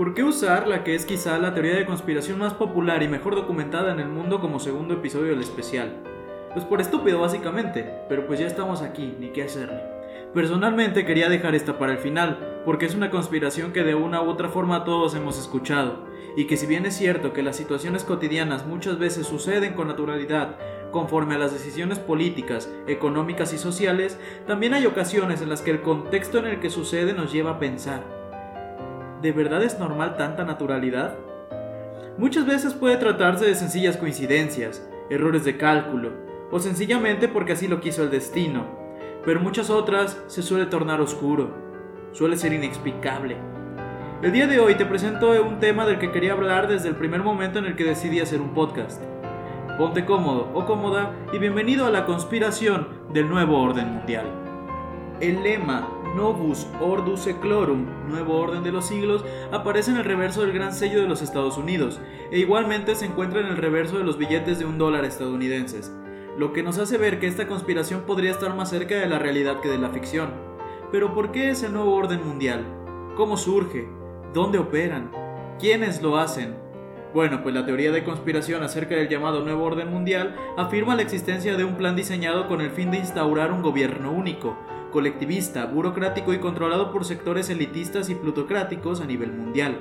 ¿Por qué usar la que es quizá la teoría de conspiración más popular y mejor documentada en el mundo como segundo episodio del especial? Pues por estúpido básicamente, pero pues ya estamos aquí, ni qué hacerle. Personalmente quería dejar esta para el final, porque es una conspiración que de una u otra forma todos hemos escuchado, y que si bien es cierto que las situaciones cotidianas muchas veces suceden con naturalidad, conforme a las decisiones políticas, económicas y sociales, también hay ocasiones en las que el contexto en el que sucede nos lleva a pensar, ¿de verdad es normal tanta naturalidad? Muchas veces puede tratarse de sencillas coincidencias, errores de cálculo, o sencillamente porque así lo quiso el destino, pero muchas otras se suele tornar oscuro, suele ser inexplicable. El día de hoy te presento un tema del que quería hablar desde el primer momento en el que decidí hacer un podcast. Ponte cómodo o cómoda y bienvenido a la conspiración del nuevo orden mundial. El lema Novus Ordus Seclorum, Nuevo Orden de los Siglos, aparece en el reverso del Gran Sello de los Estados Unidos, e igualmente se encuentra en el reverso de los billetes de un dólar estadounidenses, lo que nos hace ver que esta conspiración podría estar más cerca de la realidad que de la ficción. Pero ¿por qué es el nuevo orden mundial? ¿Cómo surge? ¿Dónde operan? ¿Quiénes lo hacen? Bueno, pues la teoría de conspiración acerca del llamado Nuevo Orden Mundial afirma la existencia de un plan diseñado con el fin de instaurar un gobierno único, colectivista, burocrático y controlado por sectores elitistas y plutocráticos a nivel mundial.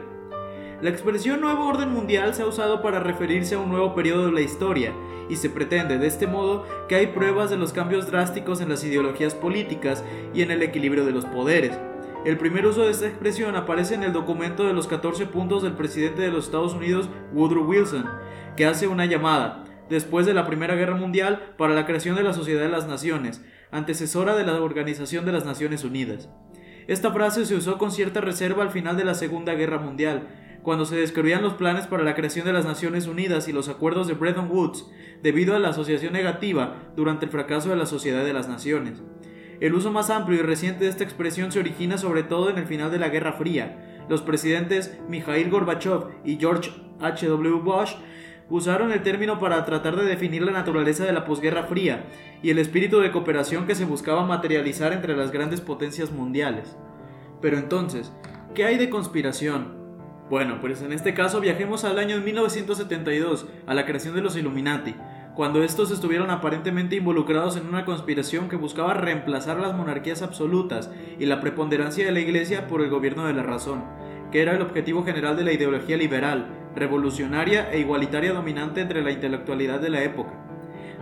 La expresión nuevo orden mundial se ha usado para referirse a un nuevo periodo de la historia, y se pretende de este modo que hay pruebas de los cambios drásticos en las ideologías políticas y en el equilibrio de los poderes. El primer uso de esta expresión aparece en el documento de los 14 puntos del presidente de los Estados Unidos, Woodrow Wilson, que hace una llamada, después de la Primera Guerra Mundial, para la creación de la Sociedad de las Naciones, antecesora de la Organización de las Naciones Unidas. Esta frase se usó con cierta reserva al final de la Segunda Guerra Mundial, cuando se describían los planes para la creación de las Naciones Unidas y los acuerdos de Bretton Woods, debido a la asociación negativa durante el fracaso de la Sociedad de las Naciones. El uso más amplio y reciente de esta expresión se origina sobre todo en el final de la Guerra Fría. Los presidentes Mikhail Gorbachev y George H.W. Bush usaron el término para tratar de definir la naturaleza de la posguerra fría y el espíritu de cooperación que se buscaba materializar entre las grandes potencias mundiales. Pero entonces, ¿qué hay de conspiración? Bueno, pues en este caso viajemos al año 1972, a la creación de los Illuminati, cuando estos estuvieron aparentemente involucrados en una conspiración que buscaba reemplazar las monarquías absolutas y la preponderancia de la Iglesia por el gobierno de la razón, que era el objetivo general de la ideología liberal, revolucionaria e igualitaria dominante entre la intelectualidad de la época.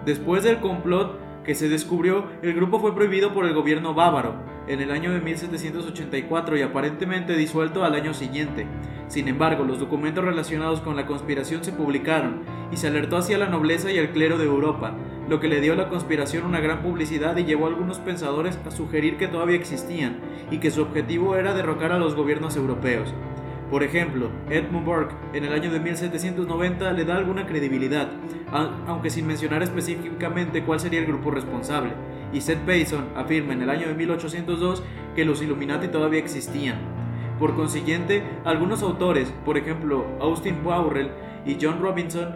Después del complot que se descubrió, el grupo fue prohibido por el gobierno bávaro en el año de 1784 y aparentemente disuelto al año siguiente. Sin embargo, los documentos relacionados con la conspiración se publicaron y se alertó hacia la nobleza y el clero de Europa, lo que le dio a la conspiración una gran publicidad y llevó a algunos pensadores a sugerir que todavía existían y que su objetivo era derrocar a los gobiernos europeos. Por ejemplo, Edmund Burke en el año de 1790 le da alguna credibilidad, aunque sin mencionar específicamente cuál sería el grupo responsable, y Seth Payson afirma en el año de 1802 que los Illuminati todavía existían. Por consiguiente, algunos autores, por ejemplo Austin Powell y John Robinson,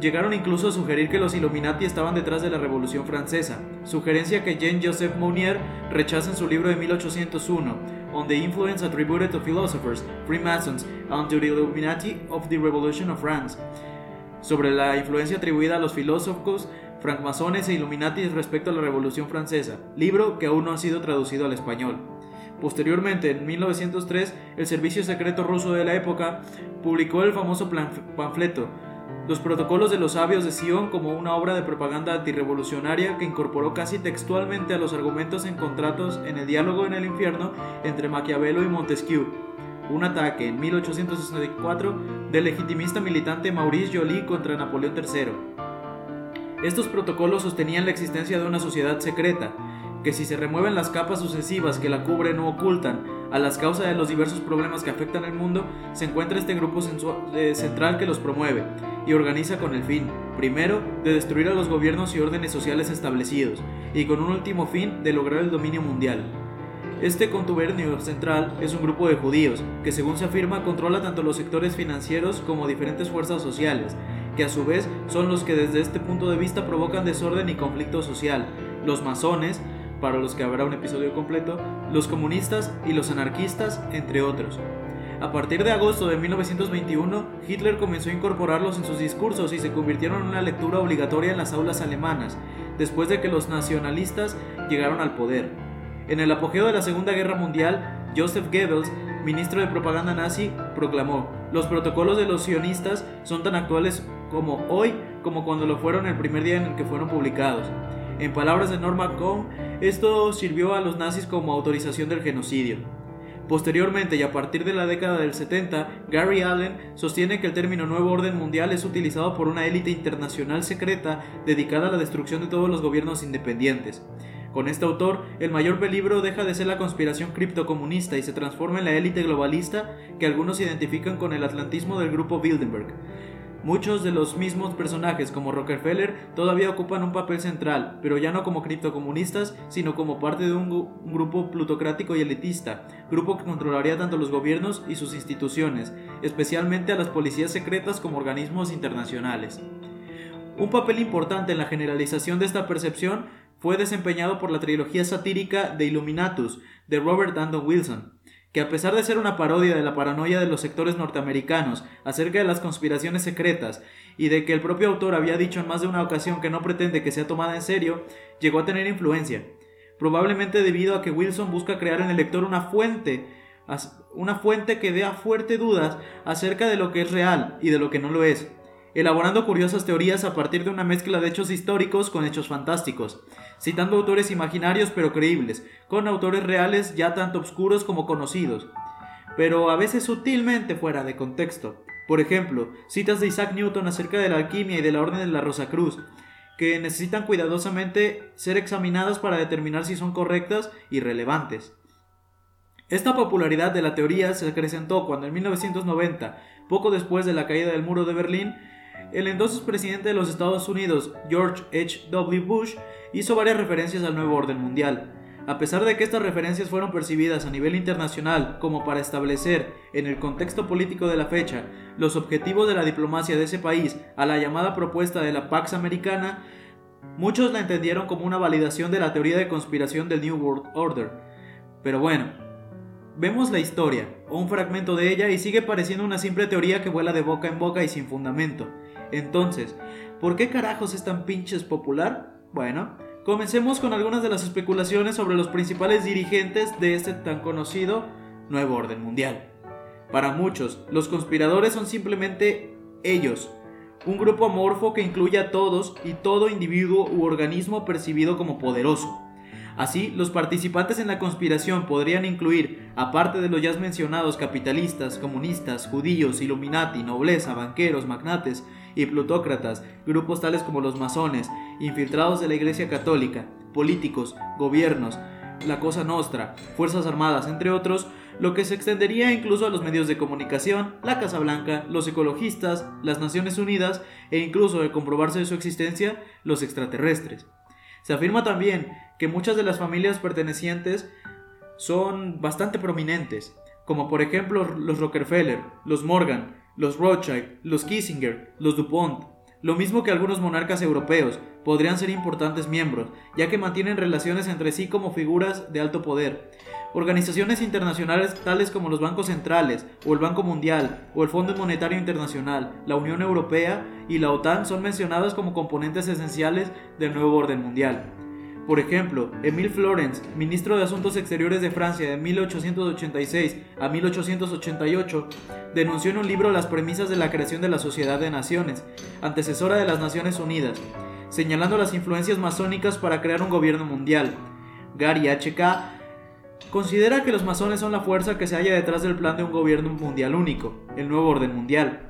Llegaron incluso a sugerir que los Illuminati estaban detrás de la Revolución Francesa, sugerencia que Jean-Joseph Mounier rechaza en su libro de 1801, On the Influence Attributed to Philosophers, Freemasons, and the Illuminati of the Revolution of France, sobre la influencia atribuida a los filósofos, francmasones e Illuminati respecto a la Revolución Francesa, libro que aún no ha sido traducido al español. Posteriormente, en 1903, el Servicio Secreto Ruso de la época publicó el famoso panfleto los protocolos de los sabios de Sion como una obra de propaganda antirrevolucionaria que incorporó casi textualmente a los argumentos encontrados en el diálogo en el infierno entre Maquiavelo y Montesquieu. Un ataque en 1864 del legitimista militante Maurice Joly contra Napoleón III. Estos protocolos sostenían la existencia de una sociedad secreta, que si se remueven las capas sucesivas que la cubren o ocultan a las causas de los diversos problemas que afectan al mundo, se encuentra este grupo central que los promueve y organiza con el fin, primero, de destruir a los gobiernos y órdenes sociales establecidos, y con un último fin de lograr el dominio mundial. Este contubernio central es un grupo de judíos, que según se afirma controla tanto los sectores financieros como diferentes fuerzas sociales, que a su vez son los que desde este punto de vista provocan desorden y conflicto social. Los masones, para los que habrá un episodio completo, los comunistas y los anarquistas, entre otros. A partir de agosto de 1921, Hitler comenzó a incorporarlos en sus discursos y se convirtieron en una lectura obligatoria en las aulas alemanas, después de que los nacionalistas llegaron al poder. En el apogeo de la Segunda Guerra Mundial, Joseph Goebbels, ministro de propaganda nazi, proclamó, los protocolos de los sionistas son tan actuales como hoy como cuando lo fueron el primer día en el que fueron publicados. En palabras de Norman Cohn, esto sirvió a los nazis como autorización del genocidio. Posteriormente y a partir de la década del 70, Gary Allen sostiene que el término Nuevo Orden Mundial es utilizado por una élite internacional secreta dedicada a la destrucción de todos los gobiernos independientes. Con este autor, el mayor peligro deja de ser la conspiración criptocomunista y se transforma en la élite globalista que algunos identifican con el atlantismo del grupo Bilderberg. Muchos de los mismos personajes como Rockefeller todavía ocupan un papel central, pero ya no como criptocomunistas, sino como parte de un, grupo plutocrático y elitista, grupo que controlaría tanto los gobiernos y sus instituciones, especialmente a las policías secretas como organismos internacionales. Un papel importante en la generalización de esta percepción fue desempeñado por la trilogía satírica de Illuminatus de Robert Andon Wilson, que a pesar de ser una parodia de la paranoia de los sectores norteamericanos acerca de las conspiraciones secretas y de que el propio autor había dicho en más de una ocasión que no pretende que sea tomada en serio, llegó a tener influencia, probablemente debido a que Wilson busca crear en el lector una fuente, una fuente que dé a fuerte dudas acerca de lo que es real y de lo que no lo es, elaborando curiosas teorías a partir de una mezcla de hechos históricos con hechos fantásticos, citando autores imaginarios pero creíbles, con autores reales ya tanto oscuros como conocidos, pero a veces sutilmente fuera de contexto. Por ejemplo, citas de Isaac Newton acerca de la alquimia y de la Orden de la Rosa Cruz, que necesitan cuidadosamente ser examinadas para determinar si son correctas y relevantes. Esta popularidad de la teoría se acrecentó cuando en 1990, poco después de la caída del muro de Berlín, el entonces presidente de los Estados Unidos, George H. W. Bush, hizo varias referencias al nuevo orden mundial. A pesar de que estas referencias fueron percibidas a nivel internacional como para establecer, en el contexto político de la fecha, los objetivos de la diplomacia de ese país a la llamada propuesta de la Pax Americana, muchos la entendieron como una validación de la teoría de conspiración del New World Order. Pero bueno, vemos la historia, o un fragmento de ella, y sigue pareciendo una simple teoría que vuela de boca en boca y sin fundamento. Entonces, ¿por qué carajos es tan pinches popular? Bueno, comencemos con algunas de las especulaciones sobre los principales dirigentes de este tan conocido nuevo orden mundial. Para muchos, los conspiradores son simplemente ellos, un grupo amorfo que incluye a todos y todo individuo u organismo percibido como poderoso. Así, los participantes en la conspiración podrían incluir, aparte de los ya mencionados capitalistas, comunistas, judíos, illuminati, nobleza, banqueros, magnates, y plutócratas, grupos tales como los masones, infiltrados de la Iglesia Católica, políticos, gobiernos, la Cosa Nostra, Fuerzas Armadas, entre otros, lo que se extendería incluso a los medios de comunicación, la Casa Blanca, los ecologistas, las Naciones Unidas e incluso, de comprobarse su existencia, los extraterrestres. Se afirma también que muchas de las familias pertenecientes son bastante prominentes, como por ejemplo los Rockefeller, los Morgan, los Rothschild, los Kissinger, los DuPont, lo mismo que algunos monarcas europeos, podrían ser importantes miembros, ya que mantienen relaciones entre sí como figuras de alto poder. Organizaciones internacionales tales como los bancos centrales, o el Banco Mundial, o el Fondo Monetario Internacional, la Unión Europea y la OTAN son mencionadas como componentes esenciales del nuevo orden mundial. Por ejemplo, Émile Florence, ministro de Asuntos Exteriores de Francia de 1886 a 1888, denunció en un libro las premisas de la creación de la Sociedad de Naciones, antecesora de las Naciones Unidas, señalando las influencias masónicas para crear un gobierno mundial. Gary H.K. considera que los masones son la fuerza que se halla detrás del plan de un gobierno mundial único, el nuevo orden mundial.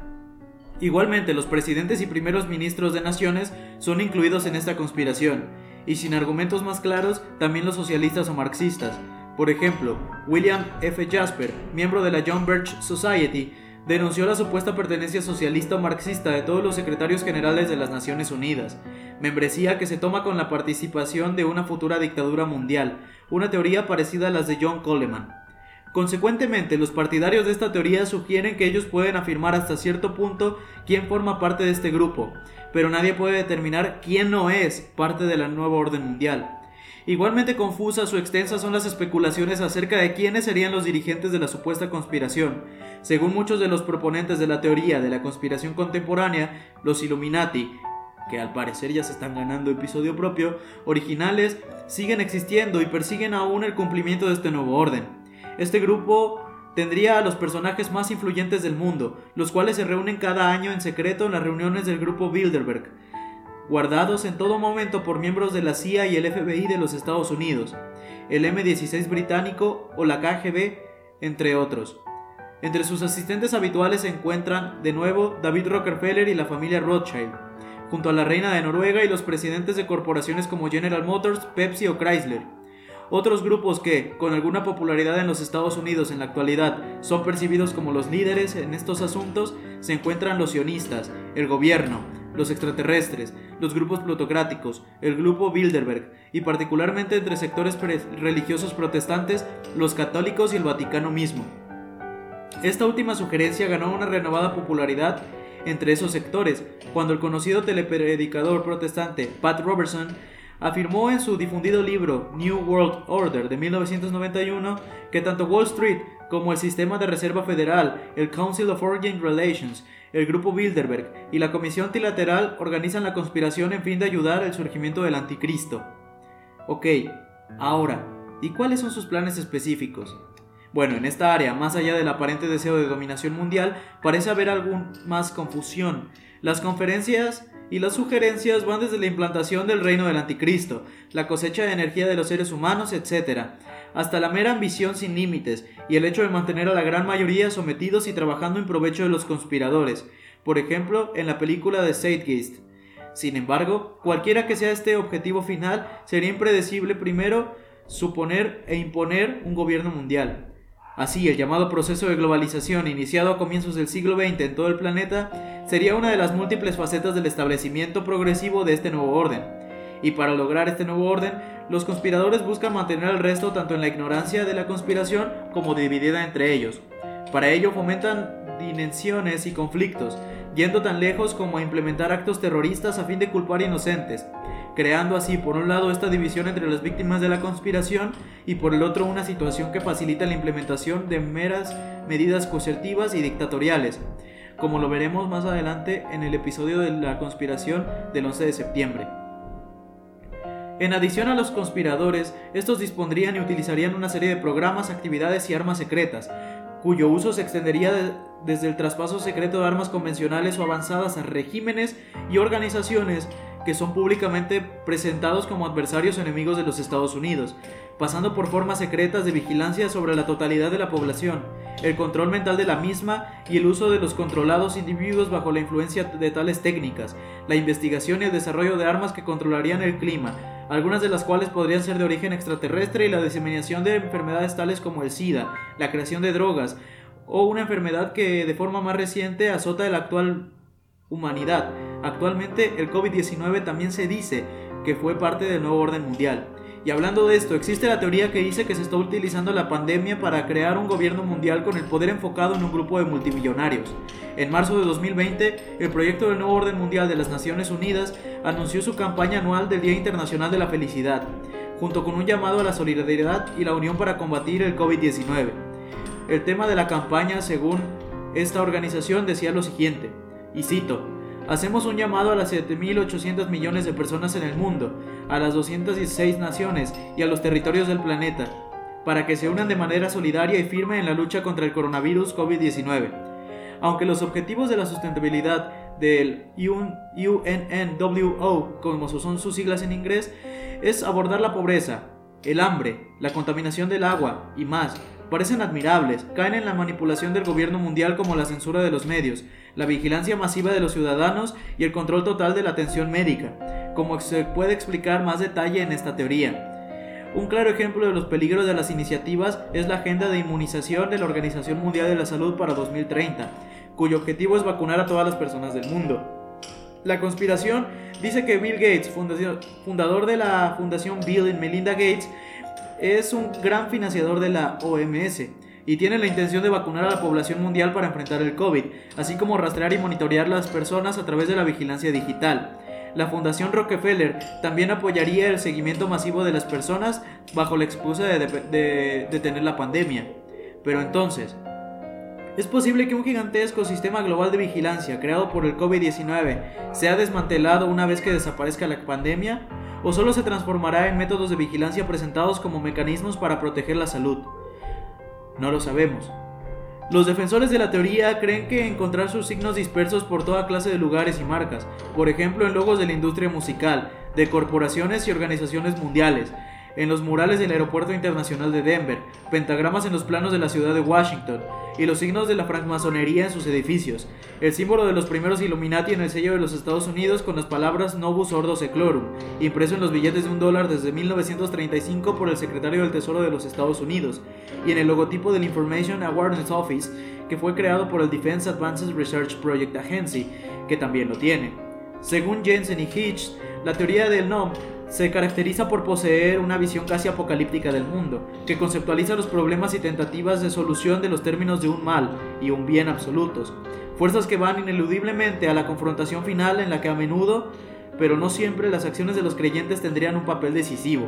Igualmente, los presidentes y primeros ministros de naciones son incluidos en esta conspiración, y sin argumentos más claros también los socialistas o marxistas. Por ejemplo, William F. Jasper, miembro de la John Birch Society, denunció la supuesta pertenencia socialista o marxista de todos los secretarios generales de las Naciones Unidas, membresía que se toma con la participación de una futura dictadura mundial, una teoría parecida a las de John Coleman. Consecuentemente, los partidarios de esta teoría sugieren que ellos pueden afirmar hasta cierto punto quién forma parte de este grupo, pero nadie puede determinar quién no es parte de la nueva orden mundial. Igualmente confusas o extensas son las especulaciones acerca de quiénes serían los dirigentes de la supuesta conspiración. Según muchos de los proponentes de la teoría de la conspiración contemporánea, los Illuminati, que al parecer ya se están ganando episodio propio, originales, siguen existiendo y persiguen aún el cumplimiento de este nuevo orden. Este grupo tendría a los personajes más influyentes del mundo, los cuales se reúnen cada año en secreto en las reuniones del grupo Bilderberg, guardados en todo momento por miembros de la CIA y el FBI de los Estados Unidos, el M16 británico o la KGB, entre otros. Entre sus asistentes habituales se encuentran, de nuevo, David Rockefeller y la familia Rothschild, junto a la reina de Noruega y los presidentes de corporaciones como General Motors, Pepsi o Chrysler. Otros grupos que, con alguna popularidad en los Estados Unidos en la actualidad, son percibidos como los líderes en estos asuntos, se encuentran los sionistas, el gobierno, los extraterrestres, los grupos plutocráticos, el grupo Bilderberg y particularmente entre sectores religiosos protestantes, los católicos y el Vaticano mismo. Esta última sugerencia ganó una renovada popularidad entre esos sectores, cuando el conocido telepredicador protestante Pat Robertson afirmó en su difundido libro New World Order de 1991 que tanto Wall Street como el Sistema de Reserva Federal, el Council of Foreign Relations, el Grupo Bilderberg y la Comisión Trilateral organizan la conspiración en fin de ayudar al surgimiento del anticristo. Ok, ahora, ¿y cuáles son sus planes específicos? Bueno, en esta área, más allá del aparente deseo de dominación mundial, parece haber algún más confusión. Las conferencias y las sugerencias van desde la implantación del reino del anticristo, la cosecha de energía de los seres humanos, etc., hasta la mera ambición sin límites y el hecho de mantener a la gran mayoría sometidos y trabajando en provecho de los conspiradores, por ejemplo, en la película de Zeitgeist. Sin embargo, cualquiera que sea este objetivo final, sería impredecible primero suponer e imponer un gobierno mundial. Así, el llamado proceso de globalización iniciado a comienzos del siglo XX en todo el planeta sería una de las múltiples facetas del establecimiento progresivo de este nuevo orden. Y para lograr este nuevo orden, los conspiradores buscan mantener al resto tanto en la ignorancia de la conspiración como dividida entre ellos. Para ello fomentan dimensiones y conflictos, yendo tan lejos como a implementar actos terroristas a fin de culpar inocentes, creando así por un lado esta división entre las víctimas de la conspiración y por el otro una situación que facilita la implementación de meras medidas coercitivas y dictatoriales, como lo veremos más adelante en el episodio de la conspiración del 11 de septiembre. En adición a los conspiradores, estos dispondrían y utilizarían una serie de programas, actividades y armas secretas, cuyo uso se extendería desde el traspaso secreto de armas convencionales o avanzadas a regímenes y organizaciones que son públicamente presentados como adversarios enemigos de los Estados Unidos, pasando por formas secretas de vigilancia sobre la totalidad de la población, el control mental de la misma y el uso de los controlados individuos bajo la influencia de tales técnicas, la investigación y el desarrollo de armas que controlarían el clima, algunas de las cuales podrían ser de origen extraterrestre y la diseminación de enfermedades tales como el SIDA, la creación de drogas, o una enfermedad que de forma más reciente azota el actual humanidad. Actualmente el COVID-19 también se dice que fue parte del nuevo orden mundial. Y hablando de esto, existe la teoría que dice que se está utilizando la pandemia para crear un gobierno mundial con el poder enfocado en un grupo de multimillonarios. En marzo de 2020, el proyecto del nuevo orden mundial de las Naciones Unidas anunció su campaña anual del Día Internacional de la Felicidad, junto con un llamado a la solidaridad y la unión para combatir el COVID-19. El tema de la campaña, según esta organización, decía lo siguiente, y cito, hacemos un llamado a las 7.800 millones de personas en el mundo, a las 216 naciones y a los territorios del planeta, para que se unan de manera solidaria y firme en la lucha contra el coronavirus COVID-19. Aunque los objetivos de la sustentabilidad del UNNWO, como son sus siglas en inglés, es abordar la pobreza, el hambre, la contaminación del agua y más, parecen admirables, caen en la manipulación del gobierno mundial como la censura de los medios, la vigilancia masiva de los ciudadanos y el control total de la atención médica, como se puede explicar más detalle en esta teoría. Un claro ejemplo de los peligros de las iniciativas es la agenda de inmunización de la Organización Mundial de la Salud para 2030, cuyo objetivo es vacunar a todas las personas del mundo. La conspiración dice que Bill Gates, fundador de la Fundación Bill y Melinda Gates, es un gran financiador de la OMS y tiene la intención de vacunar a la población mundial para enfrentar el COVID, así como rastrear y monitorear las personas a través de la vigilancia digital. la Fundación Rockefeller también apoyaría el seguimiento masivo de las personas bajo la excusa de detener la pandemia. Pero entonces, ¿Es posible que un gigantesco sistema global de vigilancia creado por el COVID-19 sea desmantelado una vez que desaparezca la pandemia? ¿O solo se transformará en métodos de vigilancia presentados como mecanismos para proteger la salud? No lo sabemos. Los defensores de la teoría creen que encontrar sus signos dispersos por toda clase de lugares y marcas, por ejemplo en logos de la industria musical, de corporaciones y organizaciones mundiales, en los murales del Aeropuerto Internacional de Denver, pentagramas en los planos de la ciudad de Washington y los signos de la francmasonería en sus edificios, el símbolo de los primeros Illuminati en el sello de los Estados Unidos con las palabras Novus Ordo Seclorum, impreso en los billetes de un dólar desde 1935 por el secretario del Tesoro de los Estados Unidos, y en el logotipo del Information Awareness Office, que fue creado por el Defense Advances Research Project Agency, que también lo tiene. Según Jensen y Hitch, la teoría del NOM se caracteriza por poseer una visión casi apocalíptica del mundo, que conceptualiza los problemas y tentativas de solución de los términos de un mal y un bien absolutos, fuerzas que van ineludiblemente a la confrontación final en la que a menudo, pero no siempre, las acciones de los creyentes tendrían un papel decisivo.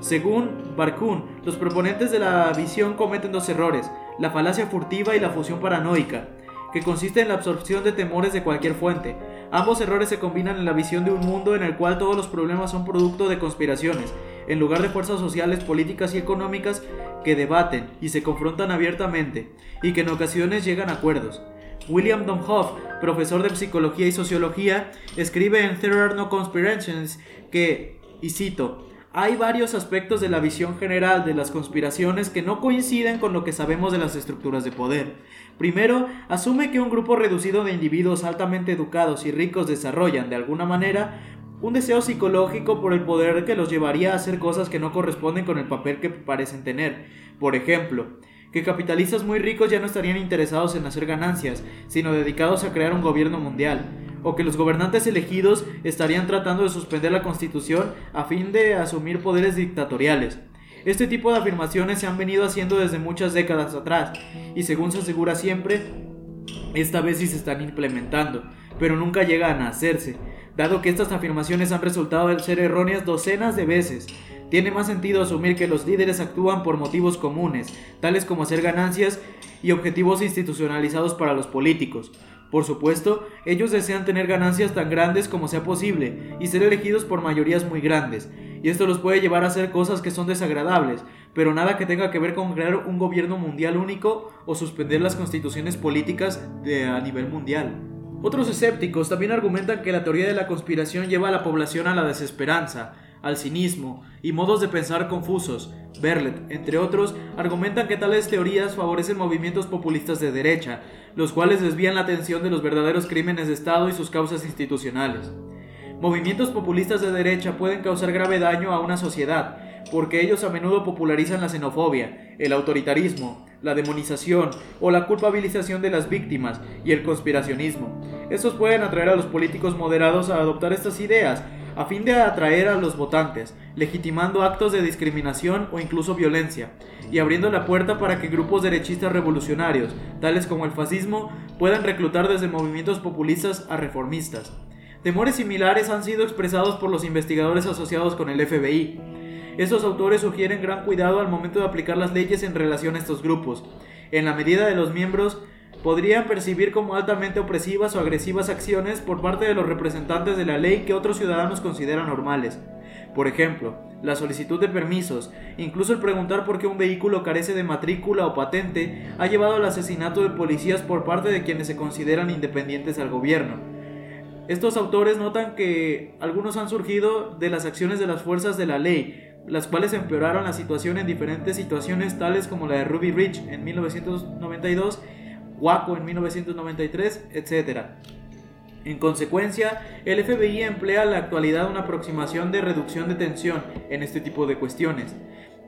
Según Barkun, los proponentes de la visión cometen dos errores, la falacia furtiva y la fusión paranoica, que consiste en la absorción de temores de cualquier fuente, Ambos errores se combinan en la visión de un mundo en el cual todos los problemas son producto de conspiraciones, en lugar de fuerzas sociales, políticas y económicas que debaten y se confrontan abiertamente, y que en ocasiones llegan a acuerdos. William Domhoff, profesor de psicología y sociología, escribe en There Are No Conspirations que, y cito, hay varios aspectos de la visión general de las conspiraciones que no coinciden con lo que sabemos de las estructuras de poder. Primero, asume que un grupo reducido de individuos altamente educados y ricos desarrollan, de alguna manera, un deseo psicológico por el poder que los llevaría a hacer cosas que no corresponden con el papel que parecen tener. Por ejemplo, que capitalistas muy ricos ya no estarían interesados en hacer ganancias, sino dedicados a crear un gobierno mundial o que los gobernantes elegidos estarían tratando de suspender la constitución a fin de asumir poderes dictatoriales. Este tipo de afirmaciones se han venido haciendo desde muchas décadas atrás y según se asegura siempre, esta vez sí se están implementando, pero nunca llegan a hacerse, dado que estas afirmaciones han resultado ser erróneas docenas de veces. Tiene más sentido asumir que los líderes actúan por motivos comunes, tales como hacer ganancias y objetivos institucionalizados para los políticos, por supuesto, ellos desean tener ganancias tan grandes como sea posible y ser elegidos por mayorías muy grandes, y esto los puede llevar a hacer cosas que son desagradables, pero nada que tenga que ver con crear un gobierno mundial único o suspender las constituciones políticas de, a nivel mundial. Otros escépticos también argumentan que la teoría de la conspiración lleva a la población a la desesperanza, al cinismo y modos de pensar confusos. Berlet, entre otros, argumentan que tales teorías favorecen movimientos populistas de derecha, los cuales desvían la atención de los verdaderos crímenes de Estado y sus causas institucionales. Movimientos populistas de derecha pueden causar grave daño a una sociedad, porque ellos a menudo popularizan la xenofobia, el autoritarismo, la demonización o la culpabilización de las víctimas y el conspiracionismo. Estos pueden atraer a los políticos moderados a adoptar estas ideas a fin de atraer a los votantes, legitimando actos de discriminación o incluso violencia, y abriendo la puerta para que grupos derechistas revolucionarios, tales como el fascismo, puedan reclutar desde movimientos populistas a reformistas. Temores similares han sido expresados por los investigadores asociados con el FBI. Estos autores sugieren gran cuidado al momento de aplicar las leyes en relación a estos grupos, en la medida de los miembros podrían percibir como altamente opresivas o agresivas acciones por parte de los representantes de la ley que otros ciudadanos consideran normales. Por ejemplo, la solicitud de permisos, incluso el preguntar por qué un vehículo carece de matrícula o patente, ha llevado al asesinato de policías por parte de quienes se consideran independientes al gobierno. Estos autores notan que algunos han surgido de las acciones de las fuerzas de la ley, las cuales empeoraron la situación en diferentes situaciones tales como la de Ruby Ridge en 1992 Waco en 1993, etc. En consecuencia, el FBI emplea en la actualidad una aproximación de reducción de tensión en este tipo de cuestiones.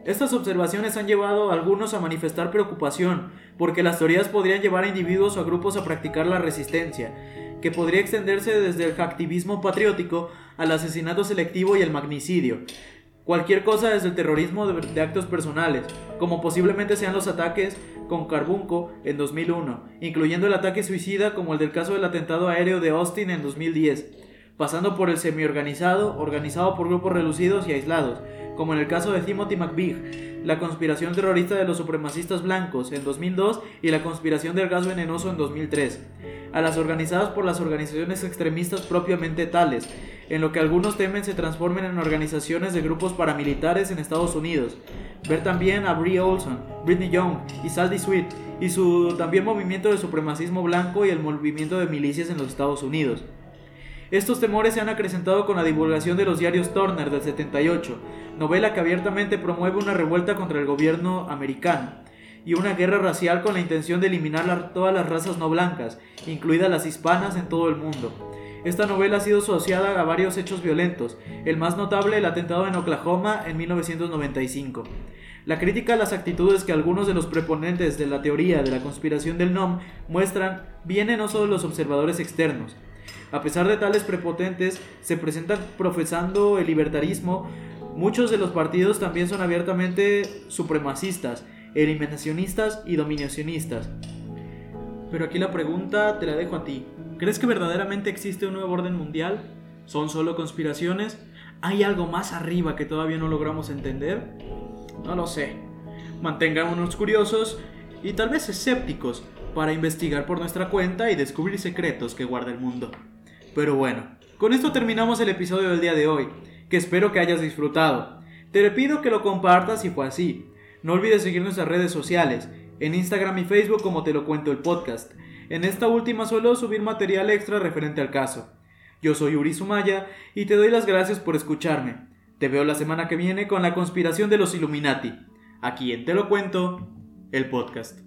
Estas observaciones han llevado a algunos a manifestar preocupación, porque las teorías podrían llevar a individuos o a grupos a practicar la resistencia, que podría extenderse desde el activismo patriótico al asesinato selectivo y el magnicidio, cualquier cosa desde el terrorismo de, actos personales, como posiblemente sean los ataques con Carbunco en 2001, incluyendo el ataque suicida como el del caso del atentado aéreo de Austin en 2010. pasando por el semi-organizado, organizado por grupos reducidos y aislados, como en el caso de Timothy McVeigh, la conspiración terrorista de los supremacistas blancos en 2002 y la conspiración del gas venenoso en 2003, a las organizadas por las organizaciones extremistas propiamente tales, en lo que algunos temen se transformen en organizaciones de grupos paramilitares en Estados Unidos. Ver también a Brie Olson, Britney Young y Salty Sweet, y su también movimiento de supremacismo blanco y el movimiento de milicias en los Estados Unidos. Estos temores se han acrecentado con la divulgación de los diarios Turner del 78, novela que abiertamente promueve una revuelta contra el gobierno americano y una guerra racial con la intención de eliminar todas las razas no blancas, incluidas las hispanas en todo el mundo. Esta novela ha sido asociada a varios hechos violentos, el más notable el atentado en Oklahoma en 1995. La crítica a las actitudes que algunos de los preponentes de la teoría de la conspiración del NOM muestran viene no solo de los observadores externos, a pesar de tales prepotentes, se presentan profesando el libertarismo. Muchos de los partidos también son abiertamente supremacistas, eliminacionistas y dominacionistas. Pero aquí la pregunta te la dejo a ti. ¿Crees que verdaderamente existe un nuevo orden mundial? ¿Son solo conspiraciones? ¿Hay algo más arriba que todavía no logramos entender? No lo sé. Mantengámonos curiosos y tal vez escépticos para investigar por nuestra cuenta y descubrir secretos que guarda el mundo. Pero bueno, con esto terminamos el episodio del día de hoy, que espero que hayas disfrutado. Te pido que lo compartas si fue así. No olvides seguir nuestras redes sociales, en Instagram y Facebook como te lo cuento el podcast. En esta última suelo subir material extra referente al caso. Yo soy Uri Sumaya y te doy las gracias por escucharme. Te veo la semana que viene con la conspiración de los Illuminati. Aquí en Te lo cuento, el podcast.